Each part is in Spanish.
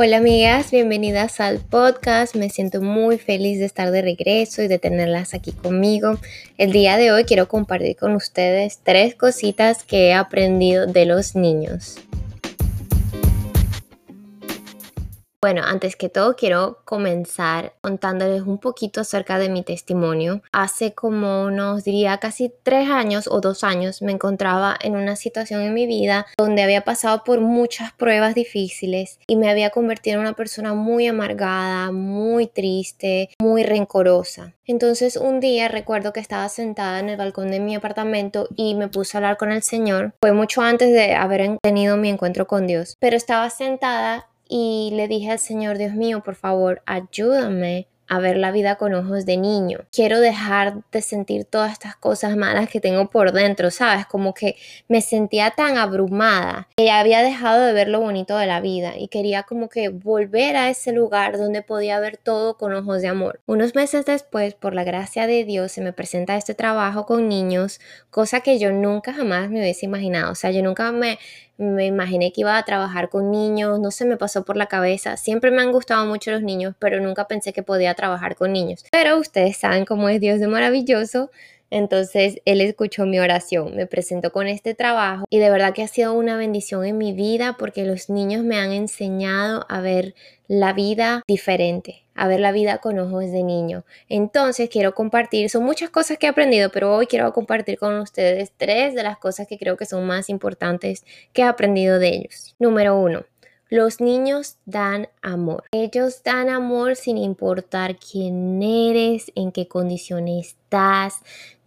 Hola amigas, bienvenidas al podcast. Me siento muy feliz de estar de regreso y de tenerlas aquí conmigo. El día de hoy quiero compartir con ustedes tres cositas que he aprendido de los niños. Bueno, antes que todo quiero comenzar contándoles un poquito acerca de mi testimonio. Hace como unos, diría, casi tres años o dos años me encontraba en una situación en mi vida donde había pasado por muchas pruebas difíciles y me había convertido en una persona muy amargada, muy triste, muy rencorosa. Entonces un día recuerdo que estaba sentada en el balcón de mi apartamento y me puse a hablar con el Señor. Fue mucho antes de haber tenido mi encuentro con Dios, pero estaba sentada y le dije al Señor, Dios mío, por favor, ayúdame a ver la vida con ojos de niño. Quiero dejar de sentir todas estas cosas malas que tengo por dentro, ¿sabes? Como que me sentía tan abrumada que ya había dejado de ver lo bonito de la vida y quería como que volver a ese lugar donde podía ver todo con ojos de amor. Unos meses después, por la gracia de Dios, se me presenta este trabajo con niños, cosa que yo nunca jamás me hubiese imaginado. O sea, yo nunca me me imaginé que iba a trabajar con niños, no se me pasó por la cabeza. Siempre me han gustado mucho los niños, pero nunca pensé que podía trabajar con niños. Pero ustedes saben cómo es Dios de maravilloso. Entonces Él escuchó mi oración, me presentó con este trabajo y de verdad que ha sido una bendición en mi vida porque los niños me han enseñado a ver la vida diferente, a ver la vida con ojos de niño. Entonces quiero compartir, son muchas cosas que he aprendido, pero hoy quiero compartir con ustedes tres de las cosas que creo que son más importantes que he aprendido de ellos. Número uno, los niños dan amor. Ellos dan amor sin importar quién eres, en qué condiciones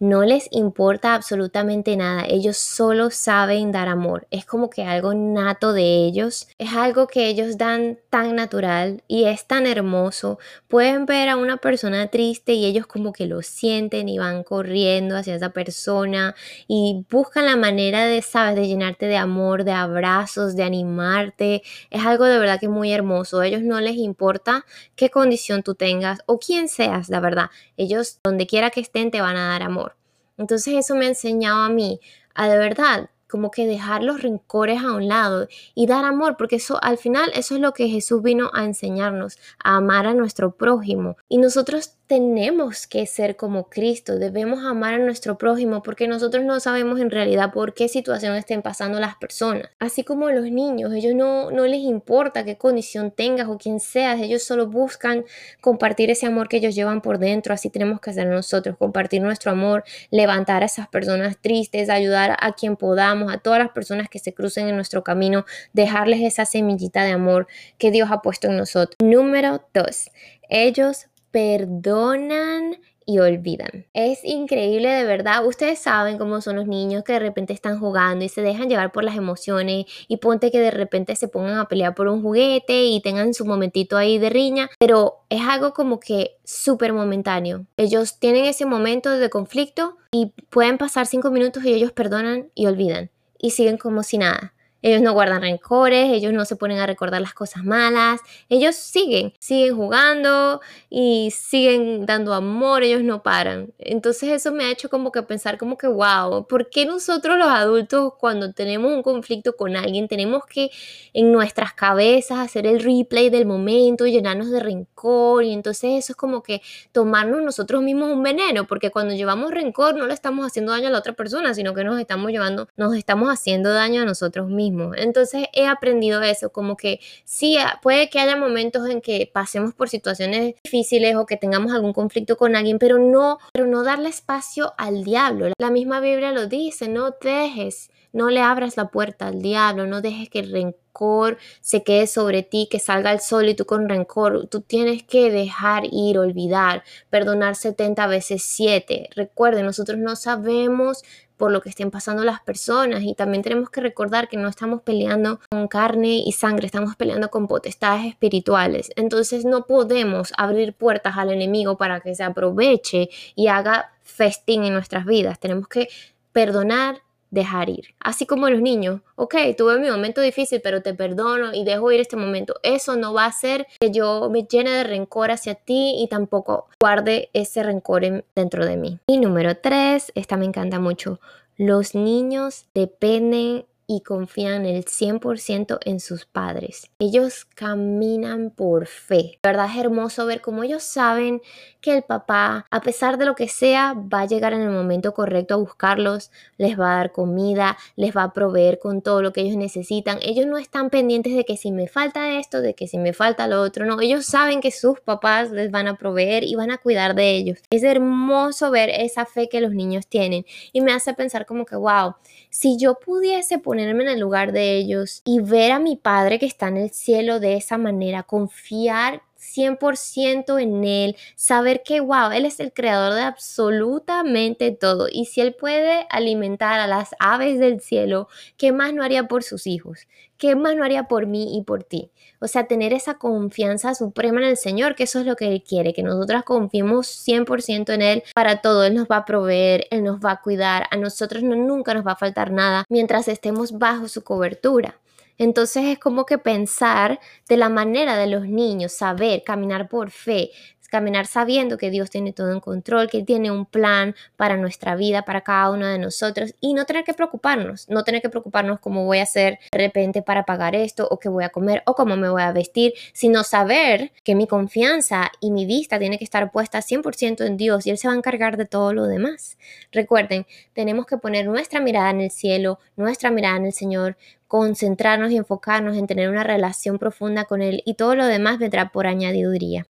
no les importa absolutamente nada, ellos solo saben dar amor, es como que algo nato de ellos, es algo que ellos dan tan natural y es tan hermoso. Pueden ver a una persona triste y ellos como que lo sienten y van corriendo hacia esa persona y buscan la manera de, sabes, de llenarte de amor, de abrazos, de animarte. Es algo de verdad que es muy hermoso. A ellos no les importa qué condición tú tengas o quién seas, la verdad. Ellos, donde quiera que te van a dar amor. Entonces eso me ha enseñado a mí a de verdad como que dejar los rencores a un lado y dar amor, porque eso al final eso es lo que Jesús vino a enseñarnos, a amar a nuestro prójimo. Y nosotros tenemos que ser como Cristo, debemos amar a nuestro prójimo porque nosotros no sabemos en realidad por qué situación estén pasando las personas. Así como los niños, ellos no, no les importa qué condición tengas o quién seas, ellos solo buscan compartir ese amor que ellos llevan por dentro, así tenemos que hacer nosotros, compartir nuestro amor, levantar a esas personas tristes, ayudar a quien podamos, a todas las personas que se crucen en nuestro camino, dejarles esa semillita de amor que Dios ha puesto en nosotros. Número dos, ellos perdonan y olvidan. Es increíble de verdad. Ustedes saben cómo son los niños que de repente están jugando y se dejan llevar por las emociones y ponte que de repente se pongan a pelear por un juguete y tengan su momentito ahí de riña, pero es algo como que súper momentáneo. Ellos tienen ese momento de conflicto y pueden pasar cinco minutos y ellos perdonan y olvidan y siguen como si nada. Ellos no guardan rencores, ellos no se ponen a recordar las cosas malas, ellos siguen, siguen jugando y siguen dando amor, ellos no paran. Entonces eso me ha hecho como que pensar como que, wow, ¿por qué nosotros los adultos cuando tenemos un conflicto con alguien tenemos que en nuestras cabezas hacer el replay del momento, llenarnos de rencor y entonces eso es como que tomarnos nosotros mismos un veneno, porque cuando llevamos rencor no le estamos haciendo daño a la otra persona, sino que nos estamos llevando, nos estamos haciendo daño a nosotros mismos. Entonces he aprendido eso, como que sí, ah, puede que haya momentos en que pasemos por situaciones difíciles o que tengamos algún conflicto con alguien, pero no, pero no darle espacio al diablo. La misma Biblia lo dice, no dejes, no le abras la puerta al diablo, no dejes que el rencor se quede sobre ti, que salga el sol y tú con rencor. Tú tienes que dejar ir, olvidar, perdonar 70 veces 7. Recuerden, nosotros no sabemos por lo que estén pasando las personas y también tenemos que recordar que no estamos peleando con carne y sangre, estamos peleando con potestades espirituales. Entonces no podemos abrir puertas al enemigo para que se aproveche y haga festín en nuestras vidas. Tenemos que perdonar, dejar ir. Así como los niños, ok, tuve mi momento difícil, pero te perdono y dejo ir este momento. Eso no va a hacer que yo me llene de rencor hacia ti y tampoco guarde ese rencor dentro de mí. Y número tres, esta me encanta mucho. Los niños dependen y confían el 100% en sus padres. Ellos caminan por fe. La verdad es hermoso ver cómo ellos saben que el papá, a pesar de lo que sea, va a llegar en el momento correcto a buscarlos, les va a dar comida, les va a proveer con todo lo que ellos necesitan. Ellos no están pendientes de que si me falta esto, de que si me falta lo otro, no. Ellos saben que sus papás les van a proveer y van a cuidar de ellos. Es hermoso ver esa fe que los niños tienen y me hace pensar como que, wow, si yo pudiese en el lugar de ellos y ver a mi Padre que está en el cielo de esa manera, confiar 100% en Él, saber que, wow, Él es el creador de absolutamente todo. Y si Él puede alimentar a las aves del cielo, ¿qué más no haría por sus hijos? ¿Qué más no haría por mí y por ti? O sea, tener esa confianza suprema en el Señor, que eso es lo que Él quiere, que nosotras confiemos 100% en Él para todo. Él nos va a proveer, Él nos va a cuidar, a nosotros no, nunca nos va a faltar nada mientras estemos bajo su cobertura. Entonces es como que pensar de la manera de los niños, saber caminar por fe, caminar sabiendo que Dios tiene todo en control, que tiene un plan para nuestra vida, para cada uno de nosotros y no tener que preocuparnos, no tener que preocuparnos cómo voy a hacer de repente para pagar esto o qué voy a comer o cómo me voy a vestir, sino saber que mi confianza y mi vista tiene que estar puesta 100% en Dios y Él se va a encargar de todo lo demás. Recuerden, tenemos que poner nuestra mirada en el cielo, nuestra mirada en el Señor, concentrarnos y enfocarnos en tener una relación profunda con Él y todo lo demás vendrá por añadiduría.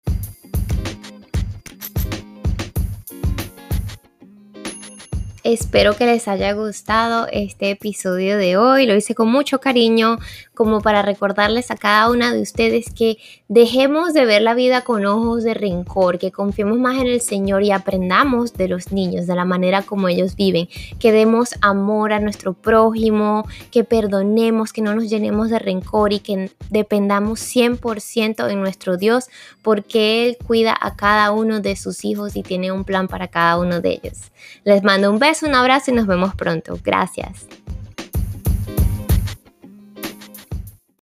Espero que les haya gustado este episodio de hoy. Lo hice con mucho cariño, como para recordarles a cada una de ustedes que dejemos de ver la vida con ojos de rencor, que confiemos más en el Señor y aprendamos de los niños, de la manera como ellos viven, que demos amor a nuestro prójimo, que perdonemos, que no nos llenemos de rencor y que dependamos 100% en nuestro Dios, porque Él cuida a cada uno de sus hijos y tiene un plan para cada uno de ellos. Les mando un beso, un abrazo y nos vemos pronto. Gracias.